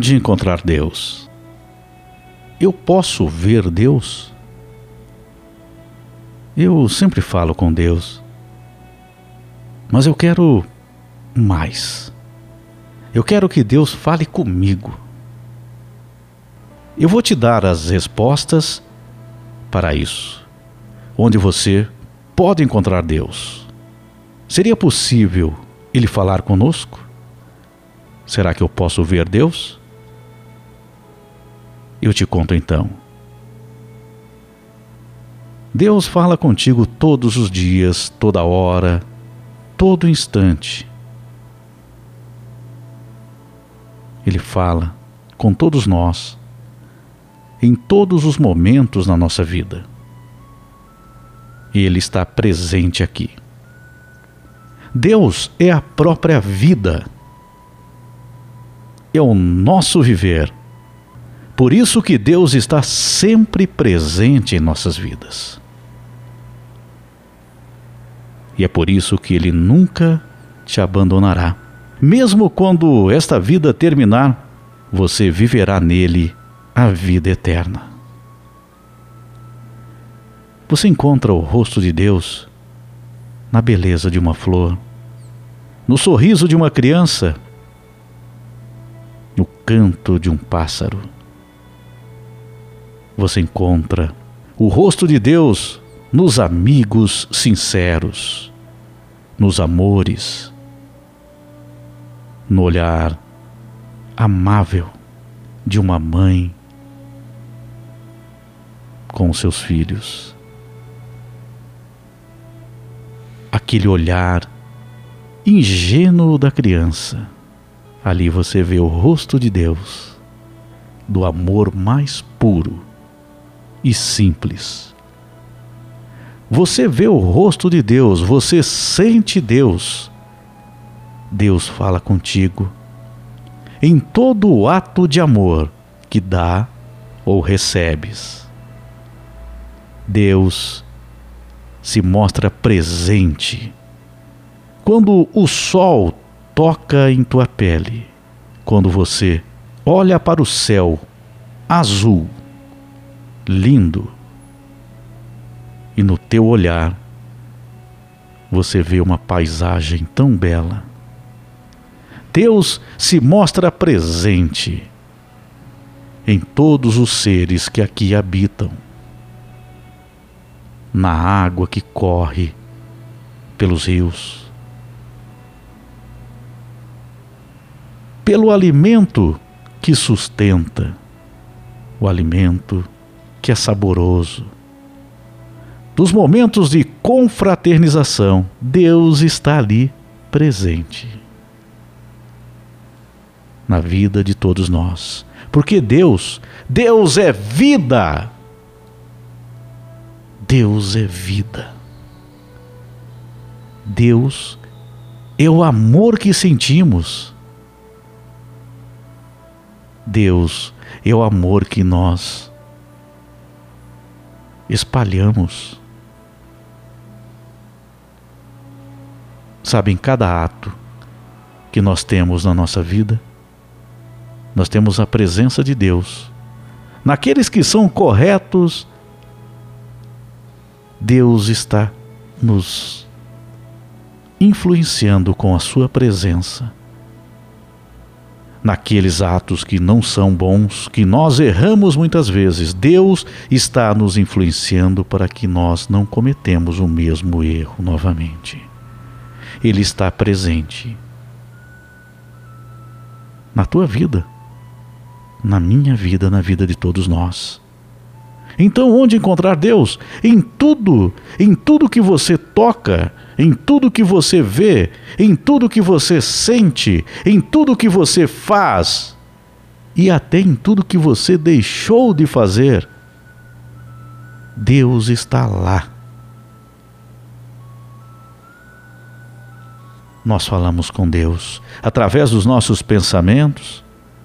onde encontrar Deus? Eu posso ver Deus? Eu sempre falo com Deus, mas eu quero mais. Eu quero que Deus fale comigo. Eu vou te dar as respostas para isso, onde você pode encontrar Deus. Seria possível Ele falar conosco? Será que eu posso ver Deus? Eu te conto então. Deus fala contigo todos os dias, toda hora, todo instante. Ele fala com todos nós, em todos os momentos na nossa vida. Ele está presente aqui. Deus é a própria vida, é o nosso viver por isso que Deus está sempre presente em nossas vidas. E é por isso que Ele nunca te abandonará. Mesmo quando esta vida terminar, você viverá nele a vida eterna. Você encontra o rosto de Deus na beleza de uma flor, no sorriso de uma criança, no canto de um pássaro você encontra o rosto de Deus nos amigos sinceros, nos amores, no olhar amável de uma mãe com seus filhos. Aquele olhar ingênuo da criança. Ali você vê o rosto de Deus, do amor mais puro e simples. Você vê o rosto de Deus, você sente Deus. Deus fala contigo em todo o ato de amor que dá ou recebes. Deus se mostra presente quando o sol toca em tua pele, quando você olha para o céu azul lindo. E no teu olhar você vê uma paisagem tão bela. Deus se mostra presente em todos os seres que aqui habitam, na água que corre pelos rios, pelo alimento que sustenta, o alimento que é saboroso. Dos momentos de confraternização, Deus está ali presente na vida de todos nós. Porque Deus, Deus é vida. Deus é vida. Deus é o amor que sentimos. Deus é o amor que nós espalhamos. Sabe, em cada ato que nós temos na nossa vida, nós temos a presença de Deus. Naqueles que são corretos, Deus está nos influenciando com a Sua presença naqueles atos que não são bons, que nós erramos muitas vezes. Deus está nos influenciando para que nós não cometemos o mesmo erro novamente. Ele está presente na tua vida, na minha vida, na vida de todos nós. Então, onde encontrar Deus? Em tudo, em tudo que você toca, em tudo que você vê, em tudo que você sente, em tudo que você faz e até em tudo que você deixou de fazer. Deus está lá. Nós falamos com Deus através dos nossos pensamentos,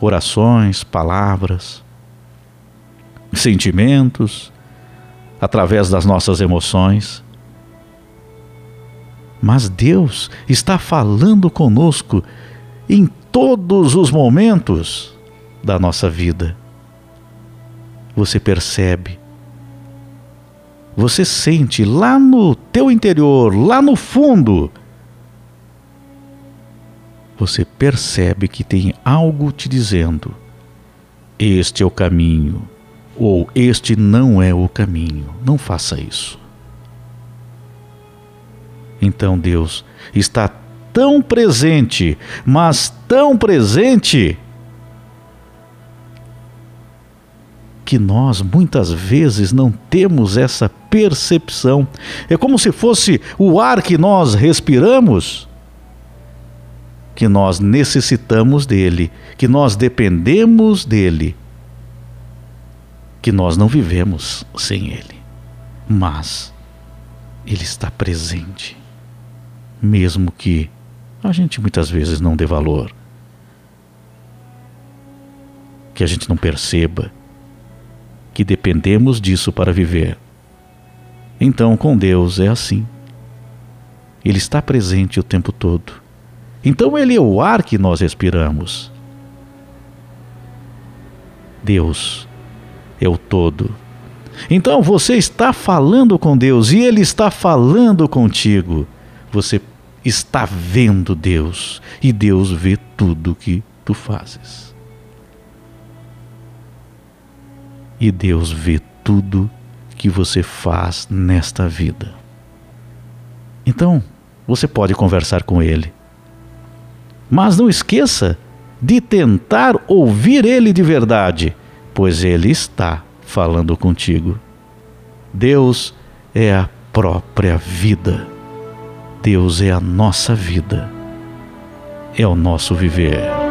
orações, palavras, sentimentos, através das nossas emoções. Mas Deus está falando conosco em todos os momentos da nossa vida. Você percebe, você sente lá no teu interior, lá no fundo, você percebe que tem algo te dizendo: este é o caminho, ou este não é o caminho. Não faça isso. Então Deus está tão presente, mas tão presente, que nós muitas vezes não temos essa percepção. É como se fosse o ar que nós respiramos, que nós necessitamos dele, que nós dependemos dele, que nós não vivemos sem ele. Mas ele está presente, mesmo que a gente muitas vezes não dê valor, que a gente não perceba que dependemos disso para viver. Então, com Deus é assim. Ele está presente o tempo todo. Então, Ele é o ar que nós respiramos. Deus é o todo. Então, você está falando com Deus e Ele está falando contigo. Você está vendo Deus e Deus vê tudo que tu fazes. e Deus vê tudo que você faz nesta vida. Então, você pode conversar com Ele. Mas não esqueça de tentar ouvir Ele de verdade, pois Ele está falando contigo. Deus é a própria vida. Deus é a nossa vida. É o nosso viver.